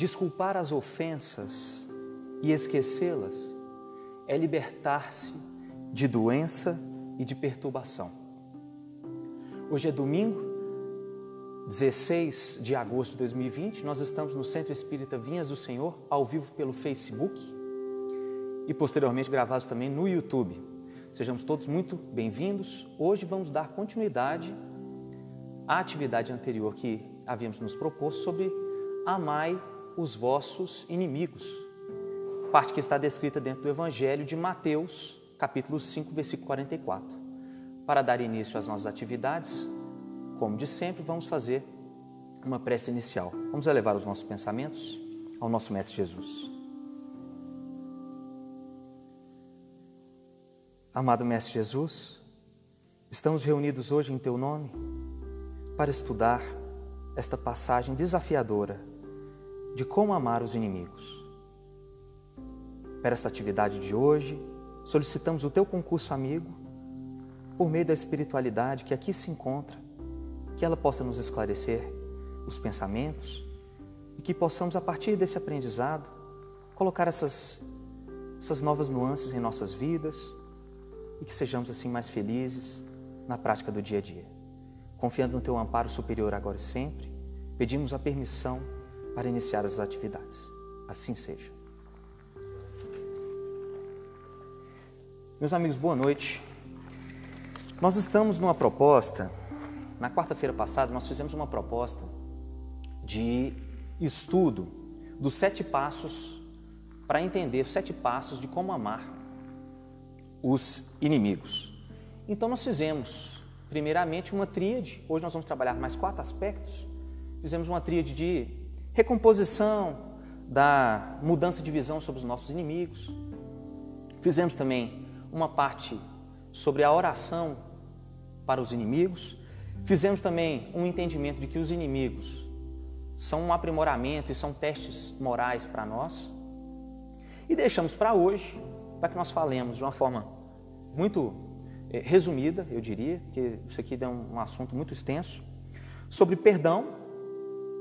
Desculpar as ofensas e esquecê-las é libertar-se de doença e de perturbação. Hoje é domingo, 16 de agosto de 2020, nós estamos no Centro Espírita Vinhas do Senhor, ao vivo pelo Facebook e posteriormente gravados também no YouTube. Sejamos todos muito bem-vindos. Hoje vamos dar continuidade à atividade anterior que havíamos nos proposto sobre amai os vossos inimigos. Parte que está descrita dentro do Evangelho de Mateus, capítulo 5, versículo 44. Para dar início às nossas atividades, como de sempre, vamos fazer uma prece inicial. Vamos elevar os nossos pensamentos ao nosso Mestre Jesus. Amado Mestre Jesus, estamos reunidos hoje em Teu nome para estudar esta passagem desafiadora de como amar os inimigos. Para esta atividade de hoje, solicitamos o Teu concurso amigo por meio da espiritualidade que aqui se encontra que ela possa nos esclarecer os pensamentos e que possamos, a partir desse aprendizado, colocar essas, essas novas nuances em nossas vidas e que sejamos assim mais felizes na prática do dia a dia. Confiando no Teu amparo superior agora e sempre, pedimos a permissão para iniciar as atividades. Assim seja. Meus amigos, boa noite. Nós estamos numa proposta na quarta-feira passada, nós fizemos uma proposta de estudo dos sete passos para entender os sete passos de como amar os inimigos. Então, nós fizemos, primeiramente, uma tríade. Hoje nós vamos trabalhar mais quatro aspectos. Fizemos uma tríade de recomposição, da mudança de visão sobre os nossos inimigos. Fizemos também uma parte sobre a oração para os inimigos. Fizemos também um entendimento de que os inimigos são um aprimoramento e são testes morais para nós. E deixamos para hoje, para que nós falemos de uma forma muito eh, resumida, eu diria, que isso aqui é um assunto muito extenso, sobre perdão,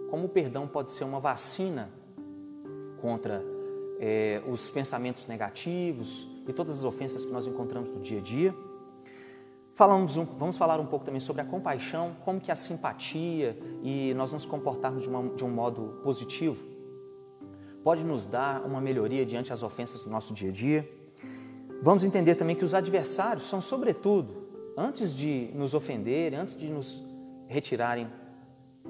como o perdão pode ser uma vacina contra eh, os pensamentos negativos e todas as ofensas que nós encontramos no dia a dia. Falamos um, vamos falar um pouco também sobre a compaixão, como que a simpatia e nós nos comportarmos de, uma, de um modo positivo pode nos dar uma melhoria diante das ofensas do nosso dia a dia. Vamos entender também que os adversários são, sobretudo, antes de nos ofenderem, antes de nos retirarem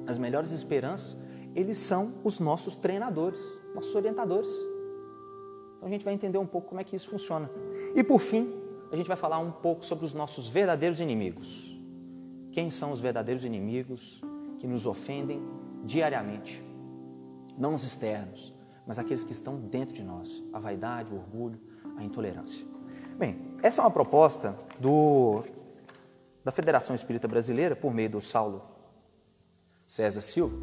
as melhores esperanças, eles são os nossos treinadores, nossos orientadores. Então a gente vai entender um pouco como é que isso funciona. E por fim, a gente vai falar um pouco sobre os nossos verdadeiros inimigos. Quem são os verdadeiros inimigos que nos ofendem diariamente? Não os externos, mas aqueles que estão dentro de nós: a vaidade, o orgulho, a intolerância. Bem, essa é uma proposta do, da Federação Espírita Brasileira, por meio do Saulo César Silva,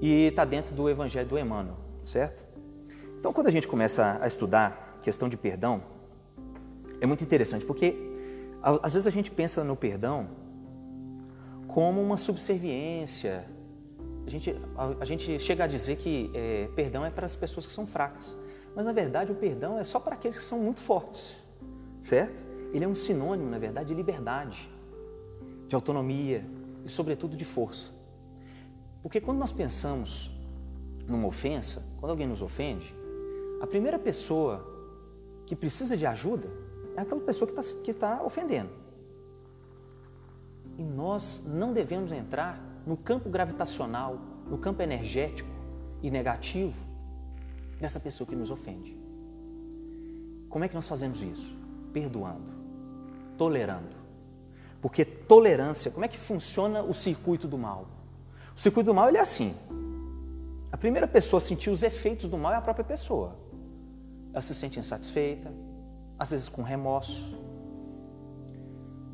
e está dentro do Evangelho do Emmanuel, certo? Então, quando a gente começa a estudar questão de perdão, é muito interessante, porque às vezes a gente pensa no perdão como uma subserviência. A gente, a, a gente chega a dizer que é, perdão é para as pessoas que são fracas. Mas na verdade o perdão é só para aqueles que são muito fortes, certo? Ele é um sinônimo, na verdade, de liberdade, de autonomia e, sobretudo, de força. Porque quando nós pensamos numa ofensa, quando alguém nos ofende, a primeira pessoa que precisa de ajuda é aquela pessoa que está que tá ofendendo. E nós não devemos entrar no campo gravitacional, no campo energético e negativo dessa pessoa que nos ofende. Como é que nós fazemos isso? Perdoando, tolerando. Porque tolerância, como é que funciona o circuito do mal? O circuito do mal ele é assim. A primeira pessoa a sentir os efeitos do mal é a própria pessoa. Ela se sente insatisfeita, às vezes com remorso,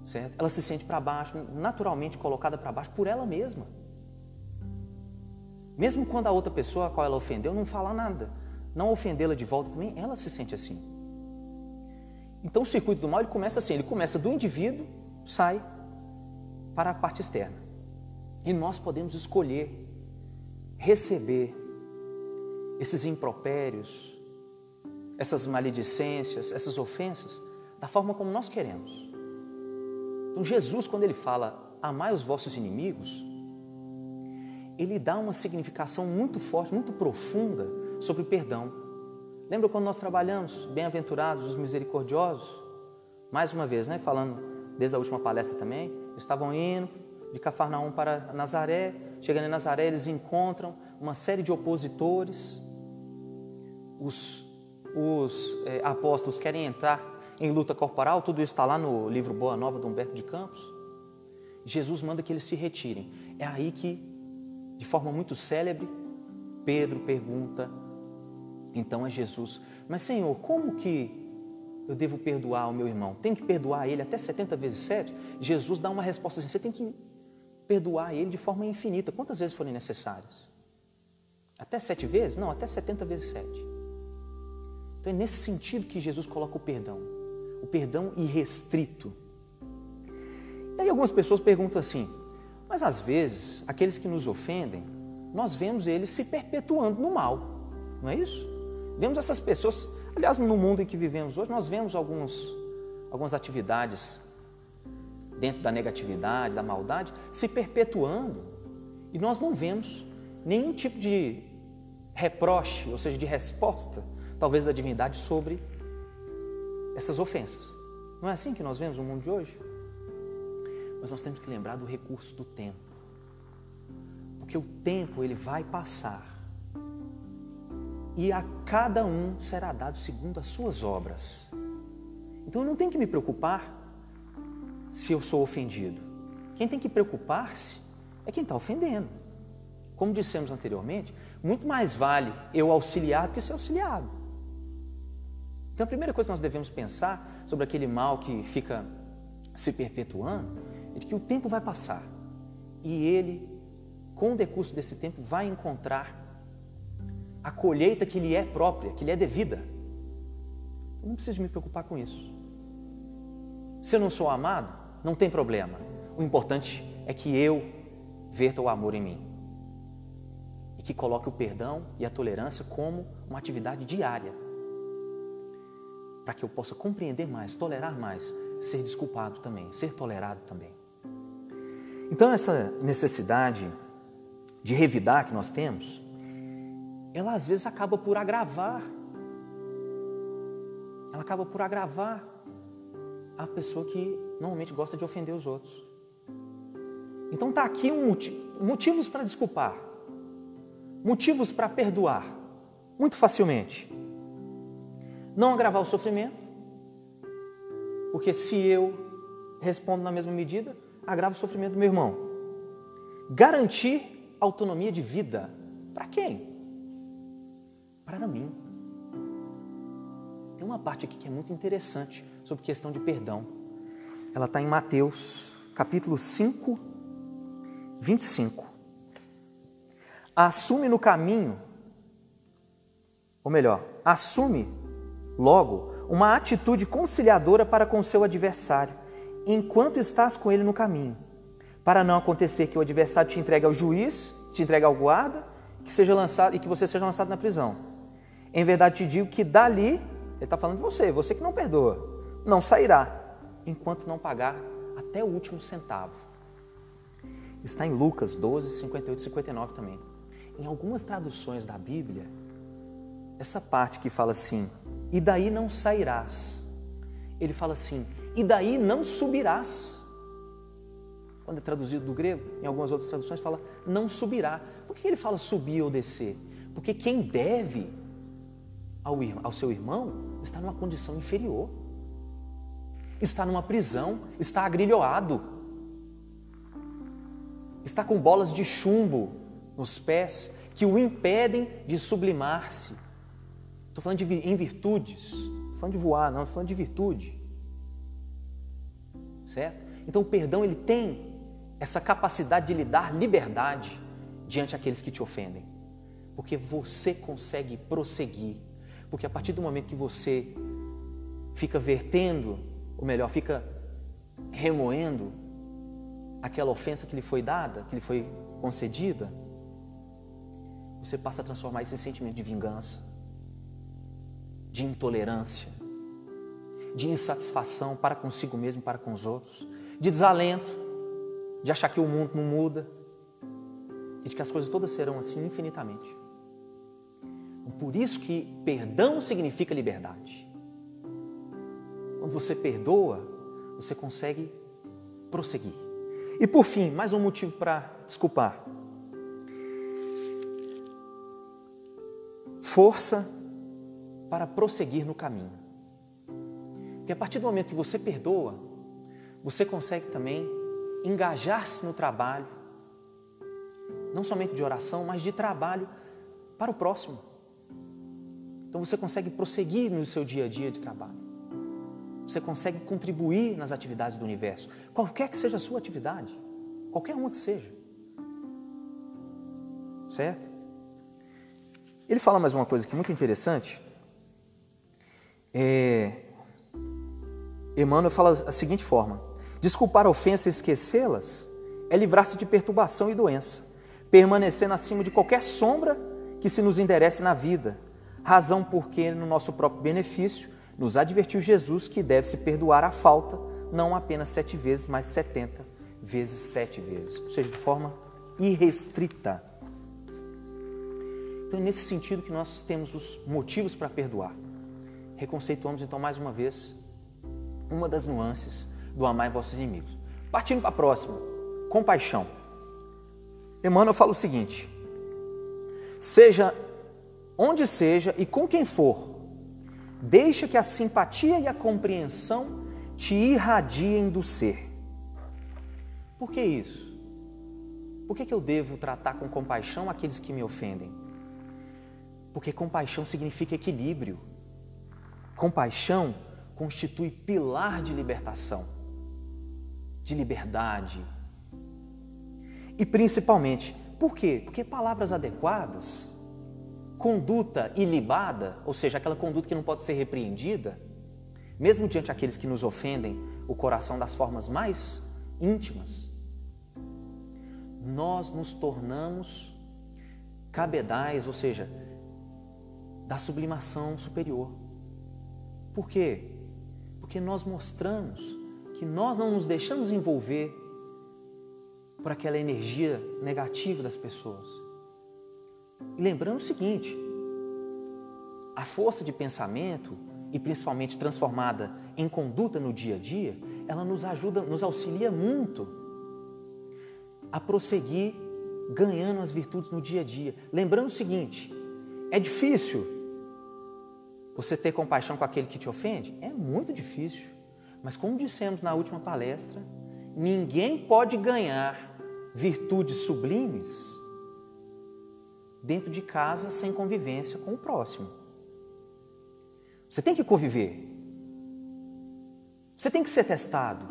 certo? Ela se sente para baixo, naturalmente colocada para baixo por ela mesma. Mesmo quando a outra pessoa a qual ela ofendeu não fala nada, não ofendê-la de volta também, ela se sente assim. Então o circuito do mal ele começa assim, ele começa do indivíduo, sai para a parte externa. E nós podemos escolher receber esses impropérios, essas maledicências, essas ofensas, da forma como nós queremos. Então, Jesus, quando ele fala, amai os vossos inimigos, ele dá uma significação muito forte, muito profunda sobre o perdão. Lembra quando nós trabalhamos, bem-aventurados os misericordiosos? Mais uma vez, né, falando desde a última palestra também, estavam indo de Cafarnaum para Nazaré, chegando em Nazaré, eles encontram uma série de opositores, os, os é, apóstolos querem entrar em luta corporal, tudo isso está lá no livro Boa Nova de Humberto de Campos. Jesus manda que eles se retirem. É aí que, de forma muito célebre, Pedro pergunta então a Jesus: Mas Senhor, como que eu devo perdoar o meu irmão? Tem que perdoar ele até 70 vezes 7? Jesus dá uma resposta assim: você tem que perdoar ele de forma infinita, quantas vezes forem necessárias. Até sete vezes? Não, até 70 vezes 7. Então é nesse sentido que Jesus coloca o perdão, o perdão irrestrito. E aí algumas pessoas perguntam assim, mas às vezes aqueles que nos ofendem, nós vemos eles se perpetuando no mal, não é isso? Vemos essas pessoas, aliás, no mundo em que vivemos hoje, nós vemos alguns, algumas atividades dentro da negatividade, da maldade, se perpetuando e nós não vemos nenhum tipo de reproche, ou seja, de resposta, talvez da divindade sobre essas ofensas. Não é assim que nós vemos no mundo de hoje? Mas nós temos que lembrar do recurso do tempo. Porque o tempo ele vai passar. E a cada um será dado segundo as suas obras. Então eu não tenho que me preocupar se eu sou ofendido. Quem tem que preocupar-se é quem está ofendendo. Como dissemos anteriormente, muito mais vale eu auxiliar do que ser auxiliado. Então a primeira coisa que nós devemos pensar sobre aquele mal que fica se perpetuando é de que o tempo vai passar e ele, com o decurso desse tempo, vai encontrar a colheita que lhe é própria, que lhe é devida. Eu não preciso me preocupar com isso. Se eu não sou amado, não tem problema. O importante é que eu verta o amor em mim e que coloque o perdão e a tolerância como uma atividade diária, para que eu possa compreender mais, tolerar mais, ser desculpado também, ser tolerado também. Então, essa necessidade de revidar que nós temos, ela às vezes acaba por agravar. Ela acaba por agravar a pessoa que normalmente gosta de ofender os outros. Então tá aqui um motivo, motivos para desculpar, motivos para perdoar, muito facilmente. Não agravar o sofrimento, porque se eu respondo na mesma medida, agrava o sofrimento do meu irmão. Garantir autonomia de vida. Para quem? Para mim. Tem uma parte aqui que é muito interessante sobre questão de perdão. Ela está em Mateus, capítulo 5, 25. Assume no caminho, ou melhor, assume logo uma atitude conciliadora para com seu adversário, enquanto estás com ele no caminho, para não acontecer que o adversário te entregue ao juiz, te entregue ao guarda, que seja lançado e que você seja lançado na prisão. Em verdade te digo que dali, ele está falando de você, você que não perdoa, não sairá enquanto não pagar até o último centavo. Está em Lucas 12, 58 e 59 também. Em algumas traduções da Bíblia, essa parte que fala assim, e daí não sairás. Ele fala assim, e daí não subirás. Quando é traduzido do grego, em algumas outras traduções fala não subirá. Por que ele fala subir ou descer? Porque quem deve ao, ao seu irmão está numa condição inferior está numa prisão, está agrilhoado, está com bolas de chumbo nos pés que o impedem de sublimar-se. Estou falando de em virtudes, estou falando de voar, não, estou falando de virtude. Certo? Então o perdão ele tem essa capacidade de lhe dar liberdade diante daqueles que te ofendem. Porque você consegue prosseguir. Porque a partir do momento que você fica vertendo ou melhor, fica remoendo aquela ofensa que lhe foi dada, que lhe foi concedida, você passa a transformar isso em sentimento de vingança, de intolerância, de insatisfação para consigo mesmo para com os outros, de desalento, de achar que o mundo não muda e de que as coisas todas serão assim infinitamente. Por isso que perdão significa liberdade. Quando você perdoa, você consegue prosseguir. E por fim, mais um motivo para desculpar. Força para prosseguir no caminho. Porque a partir do momento que você perdoa, você consegue também engajar-se no trabalho, não somente de oração, mas de trabalho para o próximo. Então você consegue prosseguir no seu dia a dia de trabalho. Você consegue contribuir nas atividades do universo, qualquer que seja a sua atividade, qualquer uma que seja. Certo? Ele fala mais uma coisa aqui muito interessante. É... Emmanuel fala da seguinte forma: desculpar a ofensa e esquecê-las é livrar-se de perturbação e doença, permanecendo acima de qualquer sombra que se nos enderece na vida, razão porque, no nosso próprio benefício, nos advertiu Jesus que deve-se perdoar a falta, não apenas sete vezes, mas setenta vezes sete vezes, ou seja, de forma irrestrita. Então, é nesse sentido que nós temos os motivos para perdoar. Reconceituamos, então, mais uma vez, uma das nuances do amar vossos inimigos. Partindo para a próxima, compaixão. Emmanuel fala o seguinte: seja onde seja e com quem for, deixa que a simpatia e a compreensão te irradiem do ser. Por que isso? Por que, que eu devo tratar com compaixão aqueles que me ofendem? Porque compaixão significa equilíbrio. Compaixão constitui pilar de libertação, de liberdade. E principalmente, por quê? Porque palavras adequadas conduta ilibada, ou seja, aquela conduta que não pode ser repreendida, mesmo diante aqueles que nos ofendem o coração das formas mais íntimas, nós nos tornamos cabedais, ou seja, da sublimação superior. Por quê? Porque nós mostramos que nós não nos deixamos envolver por aquela energia negativa das pessoas lembrando o seguinte: a força de pensamento, e principalmente transformada em conduta no dia a dia, ela nos ajuda, nos auxilia muito a prosseguir ganhando as virtudes no dia a dia. Lembrando o seguinte: é difícil você ter compaixão com aquele que te ofende? É muito difícil. Mas, como dissemos na última palestra, ninguém pode ganhar virtudes sublimes dentro de casa sem convivência com o próximo. Você tem que conviver. Você tem que ser testado.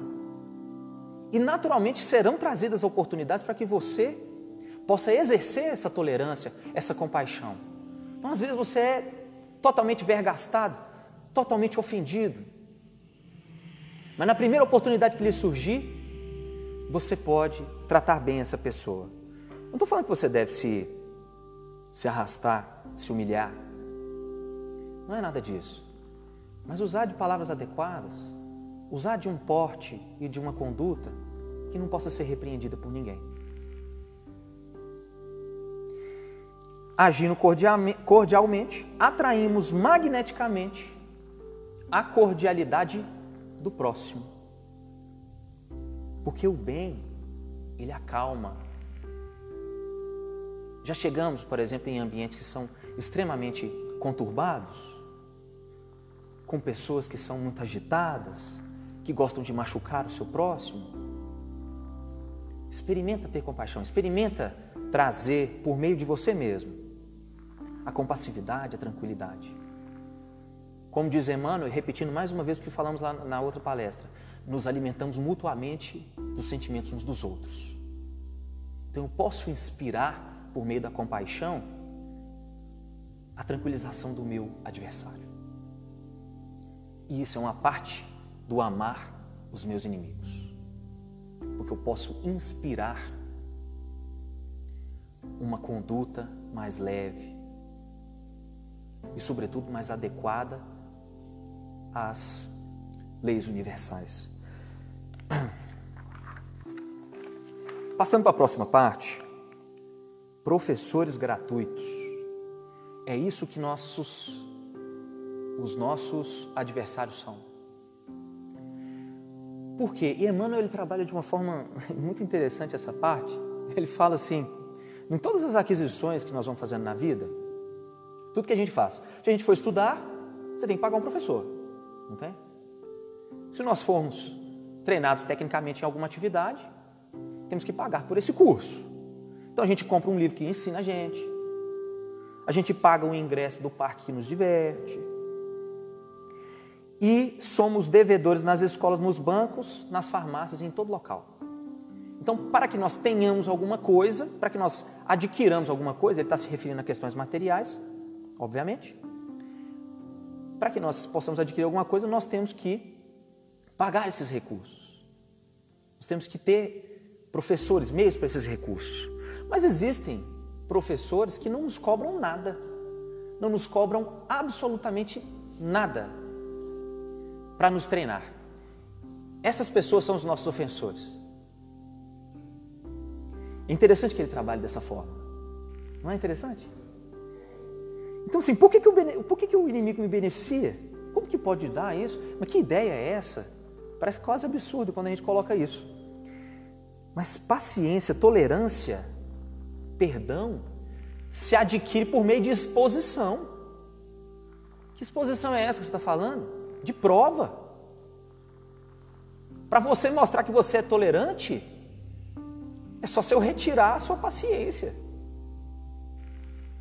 E naturalmente serão trazidas oportunidades para que você possa exercer essa tolerância, essa compaixão. Então, às vezes, você é totalmente vergastado, totalmente ofendido. Mas na primeira oportunidade que lhe surgir, você pode tratar bem essa pessoa. Não estou falando que você deve se se arrastar, se humilhar. Não é nada disso. Mas usar de palavras adequadas, usar de um porte e de uma conduta que não possa ser repreendida por ninguém. Agindo cordialmente, atraímos magneticamente a cordialidade do próximo. Porque o bem, ele acalma, já chegamos, por exemplo, em ambientes que são extremamente conturbados, com pessoas que são muito agitadas, que gostam de machucar o seu próximo. Experimenta ter compaixão, experimenta trazer por meio de você mesmo a compassividade, a tranquilidade. Como diz Emmanuel, repetindo mais uma vez o que falamos lá na outra palestra, nos alimentamos mutuamente dos sentimentos uns dos outros. Então eu posso inspirar por meio da compaixão, a tranquilização do meu adversário. E isso é uma parte do amar os meus inimigos. Porque eu posso inspirar uma conduta mais leve e, sobretudo, mais adequada às leis universais. Passando para a próxima parte, professores gratuitos. É isso que nossos os nossos adversários são. Por quê? E Emmanuel ele trabalha de uma forma muito interessante essa parte. Ele fala assim: em todas as aquisições que nós vamos fazendo na vida, tudo que a gente faz, se a gente for estudar, você tem que pagar um professor, não tem? Se nós formos treinados tecnicamente em alguma atividade, temos que pagar por esse curso. Então a gente compra um livro que ensina a gente, a gente paga o ingresso do parque que nos diverte, e somos devedores nas escolas, nos bancos, nas farmácias, em todo local. Então, para que nós tenhamos alguma coisa, para que nós adquiramos alguma coisa, ele está se referindo a questões materiais, obviamente. Para que nós possamos adquirir alguma coisa, nós temos que pagar esses recursos. Nós temos que ter professores, meios para esses recursos. Mas existem professores que não nos cobram nada, não nos cobram absolutamente nada para nos treinar. Essas pessoas são os nossos ofensores. É interessante que ele trabalhe dessa forma. Não é interessante? Então, assim, por que, que, o, por que, que o inimigo me beneficia? Como que pode dar isso? Mas que ideia é essa? Parece quase absurdo quando a gente coloca isso. Mas paciência, tolerância, perdão, se adquire por meio de exposição. Que exposição é essa que você está falando? De prova. Para você mostrar que você é tolerante, é só se eu retirar a sua paciência.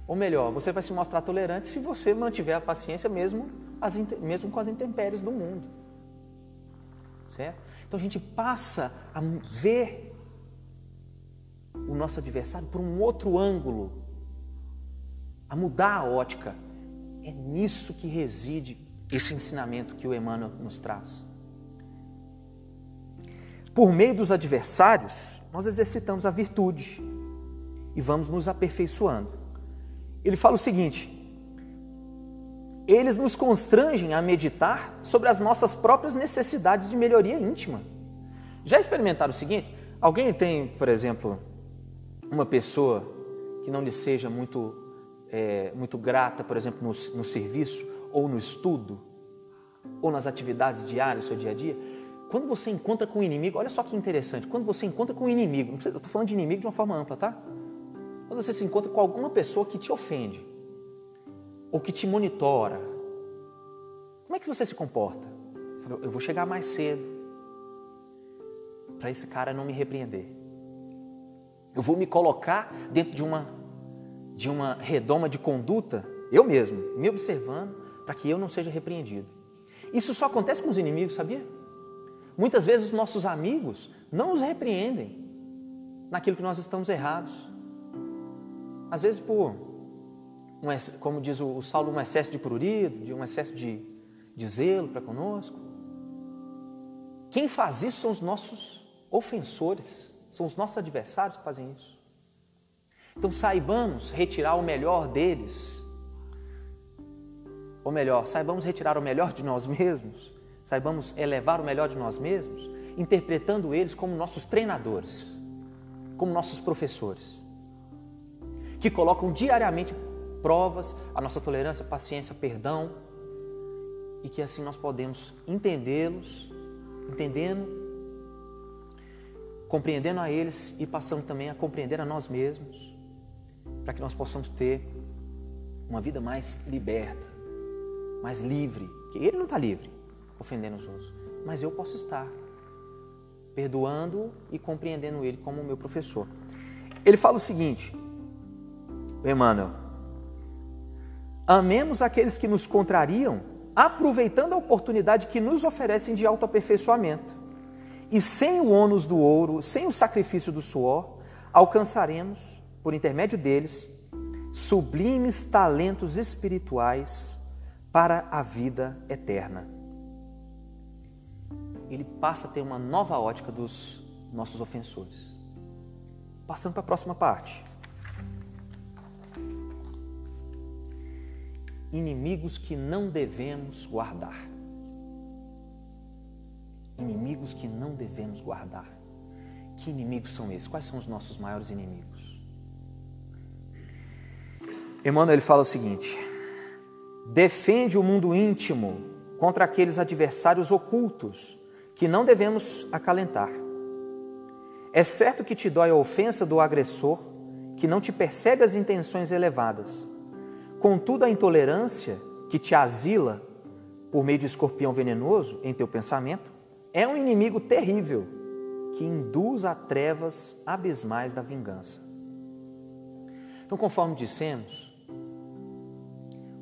Ou melhor, você vai se mostrar tolerante se você mantiver a paciência mesmo, as, mesmo com as intempéries do mundo. Certo? Então a gente passa a ver o nosso adversário por um outro ângulo, a mudar a ótica. É nisso que reside esse ensinamento que o Emmanuel nos traz. Por meio dos adversários, nós exercitamos a virtude e vamos nos aperfeiçoando. Ele fala o seguinte: eles nos constrangem a meditar sobre as nossas próprias necessidades de melhoria íntima. Já experimentaram o seguinte? Alguém tem, por exemplo, uma pessoa que não lhe seja muito, é, muito grata, por exemplo, no, no serviço ou no estudo, ou nas atividades diárias do seu dia a dia, quando você encontra com o inimigo, olha só que interessante, quando você encontra com o inimigo, eu estou falando de inimigo de uma forma ampla, tá? Quando você se encontra com alguma pessoa que te ofende, ou que te monitora, como é que você se comporta? Você fala, eu vou chegar mais cedo, para esse cara não me repreender. Eu vou me colocar dentro de uma, de uma redoma de conduta, eu mesmo, me observando, para que eu não seja repreendido. Isso só acontece com os inimigos, sabia? Muitas vezes os nossos amigos não nos repreendem naquilo que nós estamos errados. Às vezes por, um, como diz o Saulo, um excesso de prurido, de um excesso de, de zelo para conosco. Quem faz isso são os nossos ofensores, são os nossos adversários que fazem isso. Então saibamos retirar o melhor deles, ou melhor, saibamos retirar o melhor de nós mesmos saibamos elevar o melhor de nós mesmos, interpretando eles como nossos treinadores, como nossos professores, que colocam diariamente provas a nossa tolerância, paciência, perdão, e que assim nós podemos entendê-los, entendendo, compreendendo a eles e passando também a compreender a nós mesmos, para que nós possamos ter uma vida mais liberta, mais livre, que ele não está livre, ofendendo os outros, mas eu posso estar perdoando e compreendendo ele como meu professor. Ele fala o seguinte, Emmanuel: Amemos aqueles que nos contrariam, aproveitando a oportunidade que nos oferecem de autoaperfeiçoamento e sem o ônus do ouro, sem o sacrifício do suor, alcançaremos, por intermédio deles, sublimes talentos espirituais para a vida eterna. Ele passa a ter uma nova ótica dos nossos ofensores. Passando para a próxima parte. Inimigos que não devemos guardar. Inimigos que não devemos guardar. Que inimigos são esses? Quais são os nossos maiores inimigos? Emmanuel ele fala o seguinte: defende o mundo íntimo contra aqueles adversários ocultos que não devemos acalentar. É certo que te dói a ofensa do agressor, que não te percebe as intenções elevadas. Contudo, a intolerância que te asila por meio de escorpião venenoso em teu pensamento é um inimigo terrível que induz a trevas abismais da vingança. Então, conforme dissemos,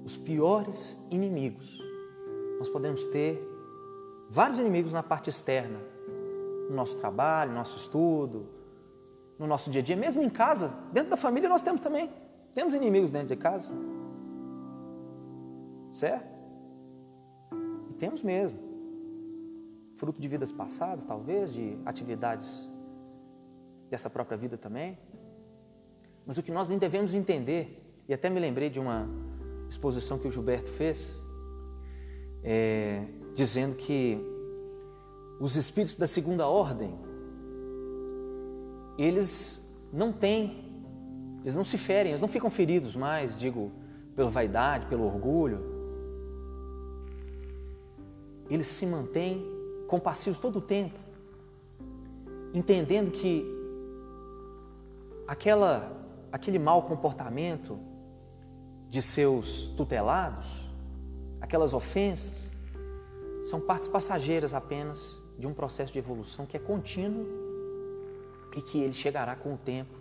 os piores inimigos, nós podemos ter vários inimigos na parte externa, no nosso trabalho, no nosso estudo, no nosso dia a dia, mesmo em casa, dentro da família nós temos também. Temos inimigos dentro de casa. Certo? E temos mesmo. Fruto de vidas passadas, talvez, de atividades dessa própria vida também. Mas o que nós nem devemos entender, e até me lembrei de uma exposição que o Gilberto fez, é, dizendo que os espíritos da segunda ordem, eles não têm, eles não se ferem, eles não ficam feridos mais, digo, pela vaidade, pelo orgulho, eles se mantêm compassivos todo o tempo, entendendo que aquela, aquele mau comportamento de seus tutelados, aquelas ofensas, são partes passageiras apenas de um processo de evolução que é contínuo e que ele chegará com o tempo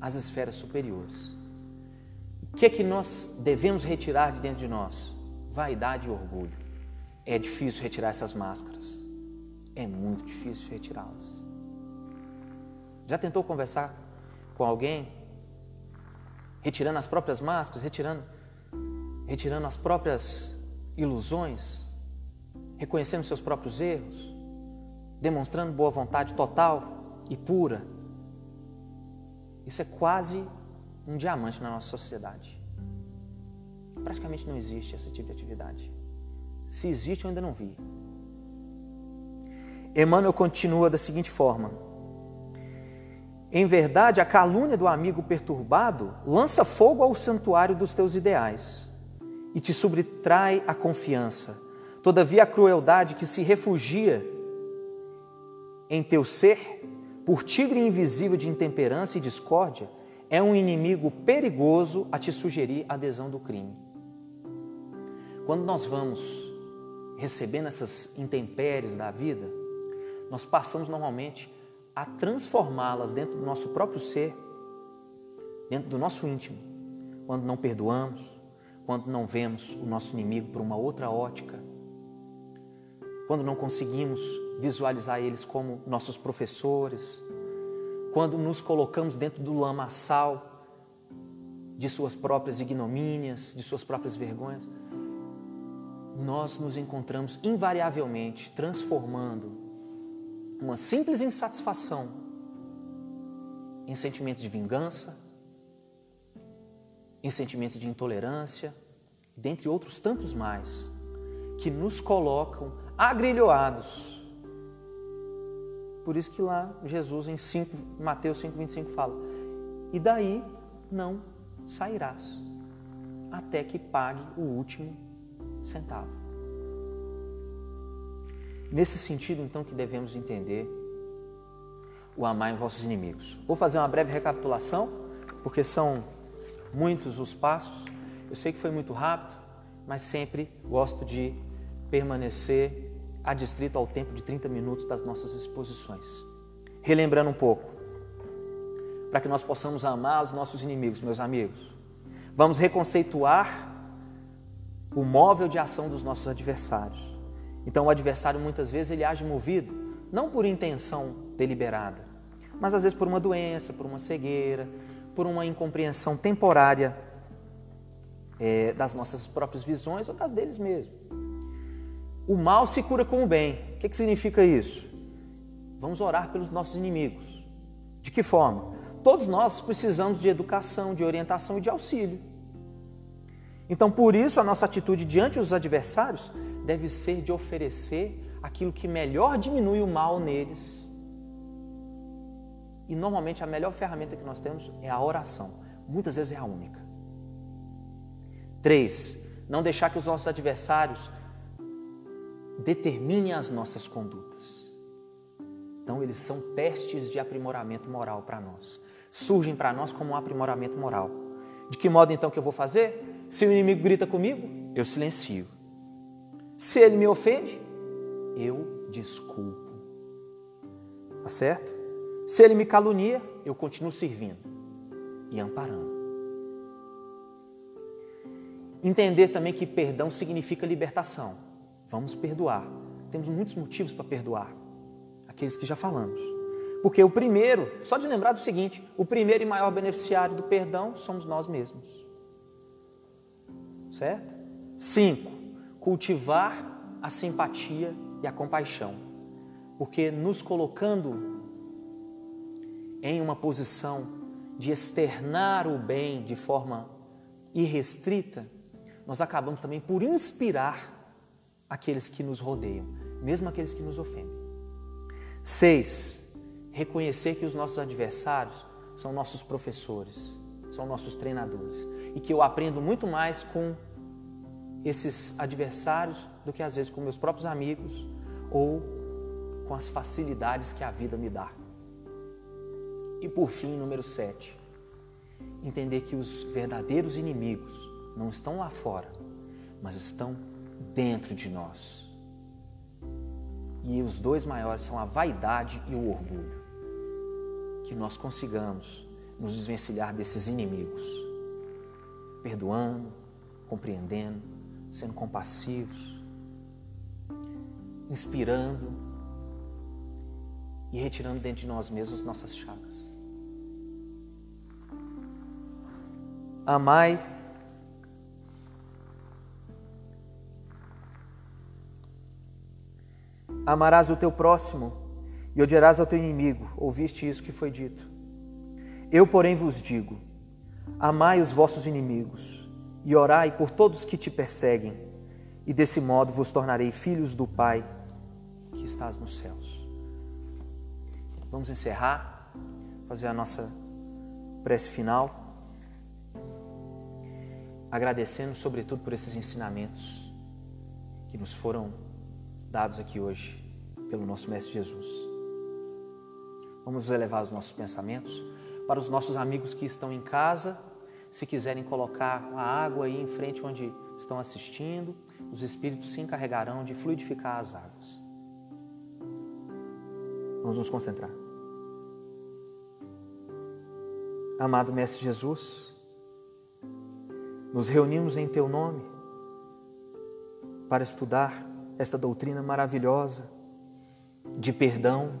às esferas superiores. O que é que nós devemos retirar de dentro de nós? Vaidade e orgulho. É difícil retirar essas máscaras. É muito difícil retirá-las. Já tentou conversar com alguém retirando as próprias máscaras, retirando retirando as próprias ilusões, reconhecendo seus próprios erros, demonstrando boa vontade total e pura? Isso é quase um diamante na nossa sociedade. Praticamente não existe esse tipo de atividade. Se existe, eu ainda não vi. Emmanuel continua da seguinte forma: Em verdade, a calúnia do amigo perturbado lança fogo ao santuário dos teus ideais e te subtrai a confiança. Todavia, a crueldade que se refugia em teu ser, por tigre invisível de intemperança e discórdia, é um inimigo perigoso a te sugerir adesão do crime. Quando nós vamos recebendo essas intempéries da vida, nós passamos normalmente a transformá-las dentro do nosso próprio ser, dentro do nosso íntimo, quando não perdoamos, quando não vemos o nosso inimigo por uma outra ótica, quando não conseguimos visualizar eles como nossos professores, quando nos colocamos dentro do lamaçal de suas próprias ignomínias, de suas próprias vergonhas nós nos encontramos invariavelmente transformando uma simples insatisfação em sentimentos de vingança, em sentimentos de intolerância, dentre outros tantos mais, que nos colocam agrilhoados. Por isso que lá Jesus em 5, Mateus 5:25 fala: "E daí não sairás, até que pague o último centavo. Nesse sentido, então, que devemos entender o amar em vossos inimigos. Vou fazer uma breve recapitulação, porque são muitos os passos. Eu sei que foi muito rápido, mas sempre gosto de permanecer adstrito ao tempo de 30 minutos das nossas exposições. Relembrando um pouco, para que nós possamos amar os nossos inimigos, meus amigos. Vamos reconceituar o móvel de ação dos nossos adversários. Então, o adversário muitas vezes ele age movido não por intenção deliberada, mas às vezes por uma doença, por uma cegueira, por uma incompreensão temporária é, das nossas próprias visões ou das deles mesmo. O mal se cura com o bem. O que, que significa isso? Vamos orar pelos nossos inimigos. De que forma? Todos nós precisamos de educação, de orientação e de auxílio. Então, por isso, a nossa atitude diante dos adversários deve ser de oferecer aquilo que melhor diminui o mal neles. E normalmente a melhor ferramenta que nós temos é a oração. Muitas vezes é a única. Três, não deixar que os nossos adversários determinem as nossas condutas. Então, eles são testes de aprimoramento moral para nós. Surgem para nós como um aprimoramento moral. De que modo então que eu vou fazer? Se o inimigo grita comigo, eu silencio. Se ele me ofende, eu desculpo. Tá certo? Se ele me calunia, eu continuo servindo e amparando. Entender também que perdão significa libertação. Vamos perdoar. Temos muitos motivos para perdoar. Aqueles que já falamos. Porque o primeiro, só de lembrar do seguinte: o primeiro e maior beneficiário do perdão somos nós mesmos. Certo? Cinco, cultivar a simpatia e a compaixão. Porque nos colocando em uma posição de externar o bem de forma irrestrita, nós acabamos também por inspirar aqueles que nos rodeiam, mesmo aqueles que nos ofendem. Seis, reconhecer que os nossos adversários são nossos professores, são nossos treinadores e que eu aprendo muito mais com esses adversários do que às vezes com meus próprios amigos ou com as facilidades que a vida me dá. E por fim, número sete, entender que os verdadeiros inimigos não estão lá fora, mas estão dentro de nós. E os dois maiores são a vaidade e o orgulho. Que nós consigamos nos desvencilhar desses inimigos, perdoando, compreendendo, sendo compassivos, inspirando e retirando dentro de nós mesmos nossas chagas. Amai Amarás o teu próximo e odiarás ao teu inimigo. Ouviste isso que foi dito. Eu, porém, vos digo: amai os vossos inimigos e orai por todos que te perseguem, e desse modo vos tornarei filhos do Pai que estás nos céus. Vamos encerrar, fazer a nossa prece final, agradecendo sobretudo por esses ensinamentos que nos foram dados aqui hoje pelo nosso Mestre Jesus. Vamos elevar os nossos pensamentos para os nossos amigos que estão em casa, se quiserem colocar a água aí em frente onde estão assistindo, os Espíritos se encarregarão de fluidificar as águas. Vamos nos concentrar. Amado Mestre Jesus, nos reunimos em Teu nome para estudar esta doutrina maravilhosa de perdão,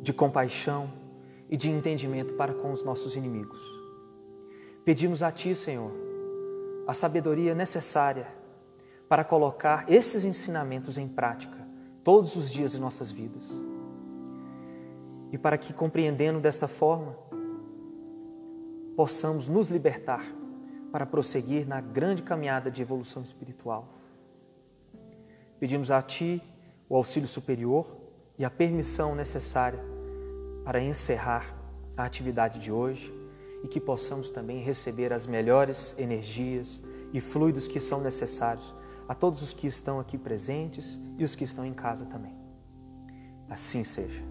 de compaixão e de entendimento para com os nossos inimigos. Pedimos a Ti, Senhor, a sabedoria necessária para colocar esses ensinamentos em prática todos os dias de nossas vidas. E para que, compreendendo desta forma, possamos nos libertar para prosseguir na grande caminhada de evolução espiritual Pedimos a Ti o auxílio superior e a permissão necessária para encerrar a atividade de hoje e que possamos também receber as melhores energias e fluidos que são necessários a todos os que estão aqui presentes e os que estão em casa também. Assim seja.